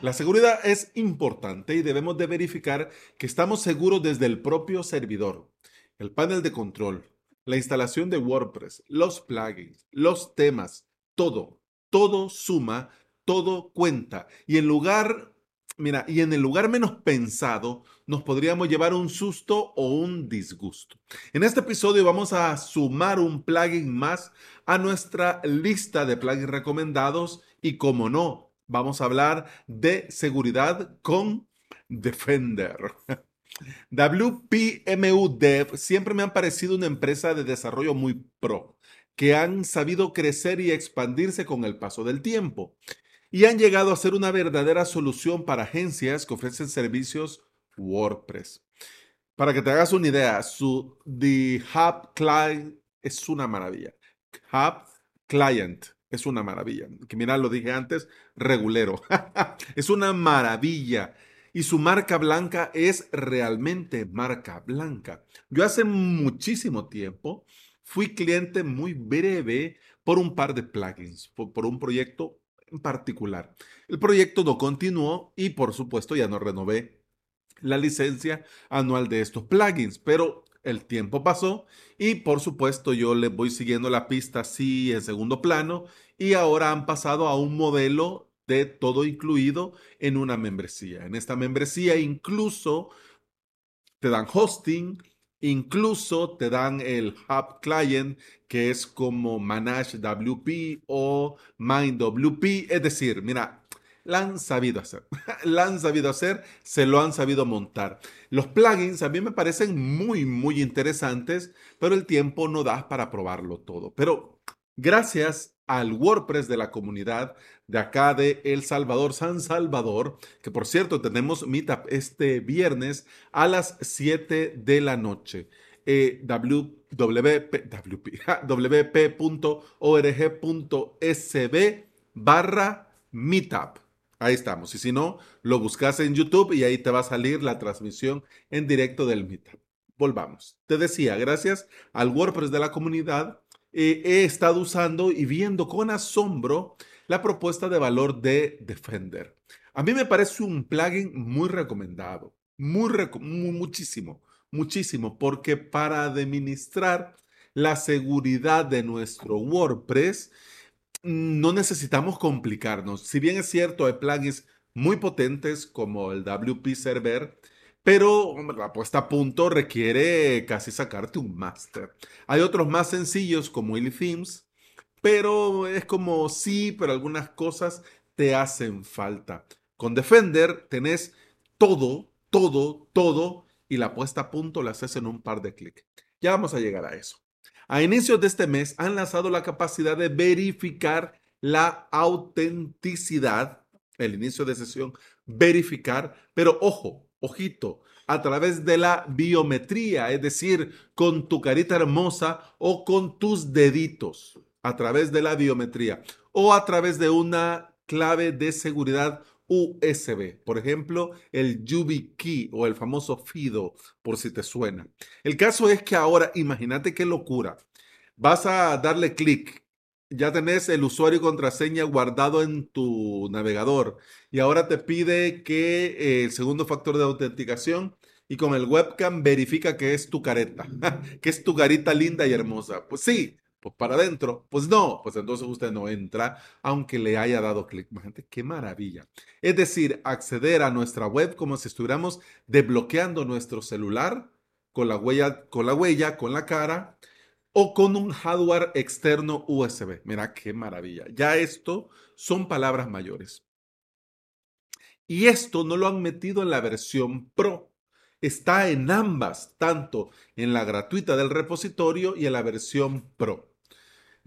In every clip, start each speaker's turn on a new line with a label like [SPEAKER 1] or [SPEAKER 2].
[SPEAKER 1] La seguridad es importante y debemos de verificar que estamos seguros desde el propio servidor, el panel de control, la instalación de WordPress, los plugins, los temas, todo, todo suma, todo cuenta. Y en lugar, mira, y en el lugar menos pensado, nos podríamos llevar un susto o un disgusto. En este episodio vamos a sumar un plugin más a nuestra lista de plugins recomendados y como no, vamos a hablar de seguridad con Defender. WPMU Dev siempre me han parecido una empresa de desarrollo muy pro, que han sabido crecer y expandirse con el paso del tiempo y han llegado a ser una verdadera solución para agencias que ofrecen servicios WordPress. Para que te hagas una idea, su The Hub Client es una maravilla. Hub Client es una maravilla. Que mira, lo dije antes, regulero. es una maravilla. Y su marca blanca es realmente marca blanca. Yo hace muchísimo tiempo fui cliente muy breve por un par de plugins, por, por un proyecto en particular. El proyecto no continuó y por supuesto ya no renové la licencia anual de estos plugins, pero el tiempo pasó y por supuesto yo le voy siguiendo la pista así en segundo plano y ahora han pasado a un modelo de todo incluido en una membresía. En esta membresía incluso te dan hosting, incluso te dan el Hub Client, que es como Manage WP o Mind WP. Es decir, mira, la han sabido hacer. la han sabido hacer, se lo han sabido montar. Los plugins a mí me parecen muy, muy interesantes, pero el tiempo no da para probarlo todo. Pero gracias al WordPress de la comunidad de acá de El Salvador, San Salvador, que por cierto tenemos Meetup este viernes a las 7 de la noche. Eh, barra Meetup. Ahí estamos. Y si no, lo buscas en YouTube y ahí te va a salir la transmisión en directo del Meetup. Volvamos. Te decía, gracias al WordPress de la comunidad, eh, he estado usando y viendo con asombro la propuesta de valor de Defender. A mí me parece un plugin muy recomendado, muy, muchísimo, muchísimo, porque para administrar la seguridad de nuestro WordPress, no necesitamos complicarnos. Si bien es cierto, hay plugins muy potentes como el WP Server, pero la puesta a punto requiere casi sacarte un máster. Hay otros más sencillos como Illy Themes, pero es como sí, pero algunas cosas te hacen falta. Con Defender tenés todo, todo, todo y la puesta a punto la haces en un par de clics. Ya vamos a llegar a eso. A inicios de este mes han lanzado la capacidad de verificar la autenticidad, el inicio de sesión, verificar, pero ojo, ojito, a través de la biometría, es decir, con tu carita hermosa o con tus deditos, a través de la biometría o a través de una clave de seguridad USB, por ejemplo, el YubiKey o el famoso FIDO, por si te suena. El caso es que ahora, imagínate qué locura. Vas a darle clic, ya tenés el usuario y contraseña guardado en tu navegador y ahora te pide que eh, el segundo factor de autenticación y con el webcam verifica que es tu careta, que es tu carita linda y hermosa. Pues sí, pues para adentro. Pues no, pues entonces usted no entra aunque le haya dado clic. Gente, qué maravilla. Es decir, acceder a nuestra web como si estuviéramos desbloqueando nuestro celular con la huella, con la huella, con la cara o con un hardware externo USB. Mira qué maravilla. Ya esto son palabras mayores. Y esto no lo han metido en la versión Pro está en ambas, tanto en la gratuita del repositorio y en la versión Pro.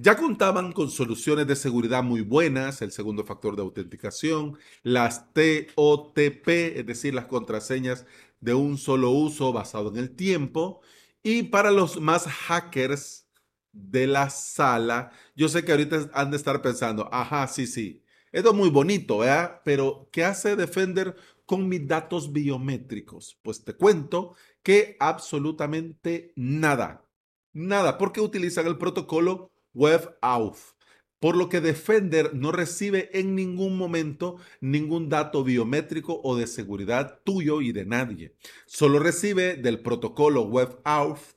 [SPEAKER 1] Ya contaban con soluciones de seguridad muy buenas, el segundo factor de autenticación, las TOTP, es decir, las contraseñas de un solo uso basado en el tiempo. Y para los más hackers de la sala, yo sé que ahorita han de estar pensando, ajá, sí, sí, esto es muy bonito, ¿verdad? Pero ¿qué hace Defender con mis datos biométricos? Pues te cuento que absolutamente nada. Nada, porque utilizan el protocolo WebAuth. por lo que Defender no recibe en ningún momento ningún dato biométrico o de seguridad tuyo y de nadie. Solo recibe del protocolo WebAuth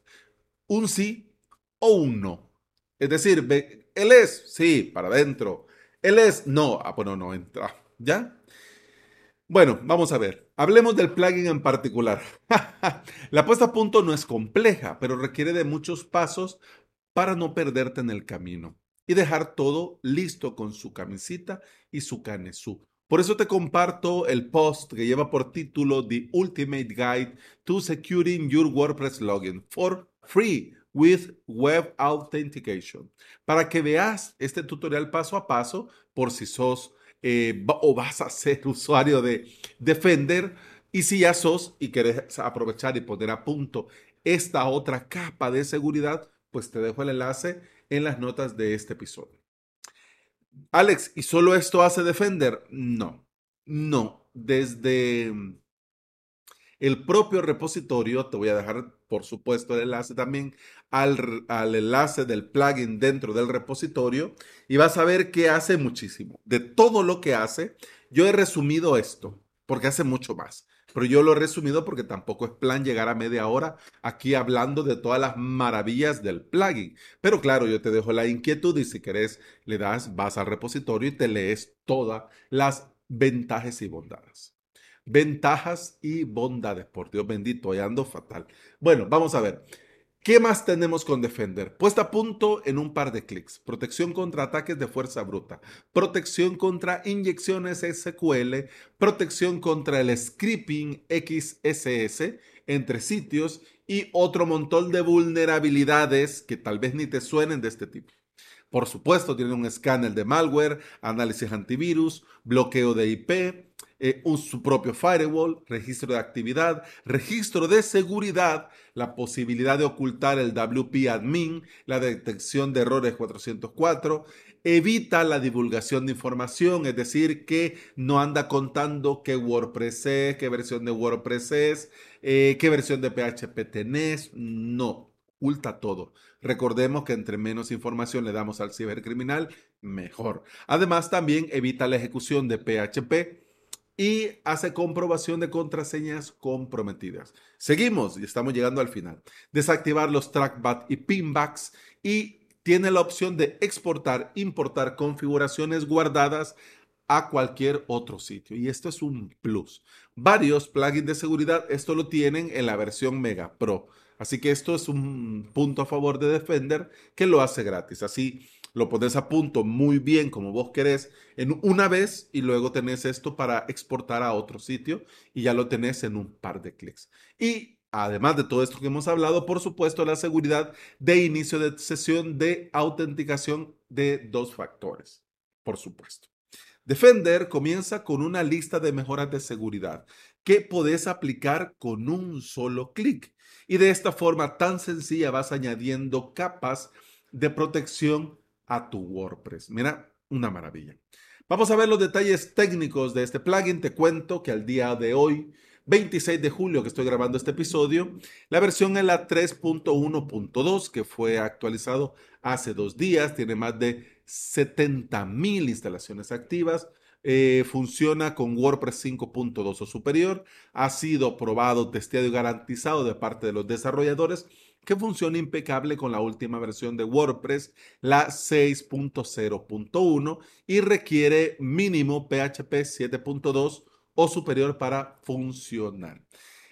[SPEAKER 1] un sí o un no. Es decir, él es, sí, para adentro. Él es, no, ah, bueno, no entra. ¿Ya? Bueno, vamos a ver. Hablemos del plugin en particular. La puesta a punto no es compleja, pero requiere de muchos pasos para no perderte en el camino y dejar todo listo con su camisita y su canesú. Por eso te comparto el post que lleva por título The Ultimate Guide to Securing Your WordPress Login for Free with Web Authentication. Para que veas este tutorial paso a paso por si sos eh, o vas a ser usuario de Defender y si ya sos y querés aprovechar y poner a punto esta otra capa de seguridad, pues te dejo el enlace en las notas de este episodio. Alex, ¿y solo esto hace Defender? No, no. Desde el propio repositorio, te voy a dejar por supuesto el enlace también al, al, enlace del plugin dentro del repositorio y vas a ver que hace muchísimo. De todo lo que hace, yo he resumido esto, porque hace mucho más. Pero yo lo he resumido porque tampoco es plan llegar a media hora aquí hablando de todas las maravillas del plugin. Pero claro, yo te dejo la inquietud y si querés le das, vas al repositorio y te lees todas las ventajas y bondades. Ventajas y bondades, por Dios bendito, hoy ando fatal. Bueno, vamos a ver. ¿Qué más tenemos con Defender? Puesta a punto en un par de clics. Protección contra ataques de fuerza bruta. Protección contra inyecciones SQL. Protección contra el scripting XSS entre sitios y otro montón de vulnerabilidades que tal vez ni te suenen de este tipo. Por supuesto, tiene un escáner de malware, análisis antivirus, bloqueo de IP, eh, su propio firewall, registro de actividad, registro de seguridad, la posibilidad de ocultar el WP admin, la detección de errores 404, evita la divulgación de información, es decir, que no anda contando qué WordPress es, qué versión de WordPress es, eh, qué versión de PHP tenés, no, oculta todo. Recordemos que entre menos información le damos al cibercriminal, mejor. Además, también evita la ejecución de PHP y hace comprobación de contraseñas comprometidas. Seguimos y estamos llegando al final. Desactivar los trackback y pinbacks y tiene la opción de exportar, importar configuraciones guardadas a cualquier otro sitio. Y esto es un plus. Varios plugins de seguridad esto lo tienen en la versión Mega Pro. Así que esto es un punto a favor de Defender que lo hace gratis. Así lo pones a punto muy bien como vos querés en una vez y luego tenés esto para exportar a otro sitio y ya lo tenés en un par de clics. Y además de todo esto que hemos hablado, por supuesto, la seguridad de inicio de sesión de autenticación de dos factores, por supuesto. Defender comienza con una lista de mejoras de seguridad que podés aplicar con un solo clic. Y de esta forma tan sencilla vas añadiendo capas de protección a tu WordPress. Mira, una maravilla. Vamos a ver los detalles técnicos de este plugin. Te cuento que al día de hoy, 26 de julio que estoy grabando este episodio, la versión es la 3.1.2 que fue actualizado hace dos días. Tiene más de 70 mil instalaciones activas. Eh, funciona con WordPress 5.2 o superior. Ha sido probado, testeado y garantizado de parte de los desarrolladores que funciona impecable con la última versión de WordPress, la 6.0.1, y requiere mínimo PHP 7.2 o superior para funcionar.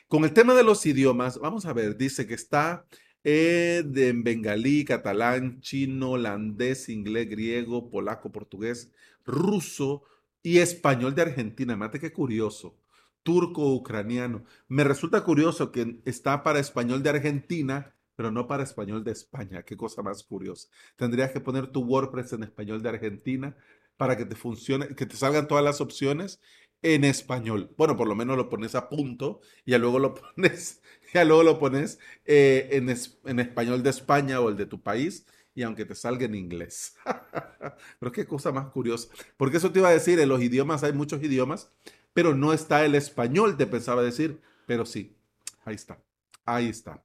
[SPEAKER 1] Con el tema de los idiomas, vamos a ver, dice que está eh, en bengalí, catalán, chino, holandés, inglés, griego, polaco, portugués, ruso y español de Argentina. Mate qué curioso. Turco, ucraniano. Me resulta curioso que está para español de Argentina pero no para español de España. Qué cosa más curiosa. Tendrías que poner tu WordPress en español de Argentina para que te funcione, que te salgan todas las opciones en español. Bueno, por lo menos lo pones a punto y ya luego lo pones, ya luego lo pones eh, en, en español de España o el de tu país y aunque te salga en inglés. pero qué cosa más curiosa. Porque eso te iba a decir, en los idiomas hay muchos idiomas, pero no está el español, te pensaba decir, pero sí, ahí está, ahí está.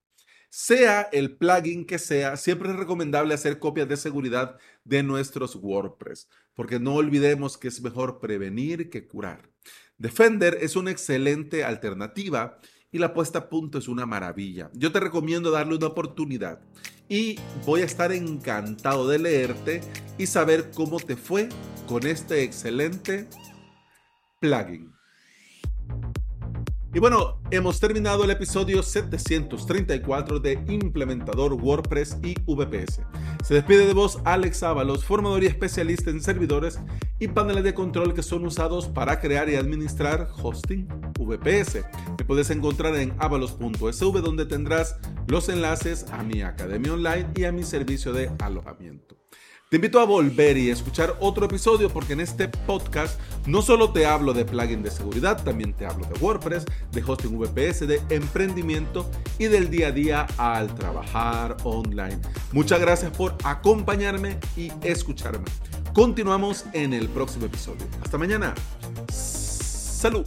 [SPEAKER 1] Sea el plugin que sea, siempre es recomendable hacer copias de seguridad de nuestros WordPress, porque no olvidemos que es mejor prevenir que curar. Defender es una excelente alternativa y la puesta a punto es una maravilla. Yo te recomiendo darle una oportunidad y voy a estar encantado de leerte y saber cómo te fue con este excelente plugin. Y bueno, hemos terminado el episodio 734 de Implementador WordPress y VPS. Se despide de vos Alex Ábalos, formador y especialista en servidores y paneles de control que son usados para crear y administrar hosting VPS. Me puedes encontrar en avalos.sv donde tendrás los enlaces a mi academia online y a mi servicio de alojamiento. Te invito a volver y escuchar otro episodio porque en este podcast no solo te hablo de plugin de seguridad, también te hablo de WordPress, de hosting VPS, de emprendimiento y del día a día al trabajar online. Muchas gracias por acompañarme y escucharme. Continuamos en el próximo episodio. Hasta mañana. Salud.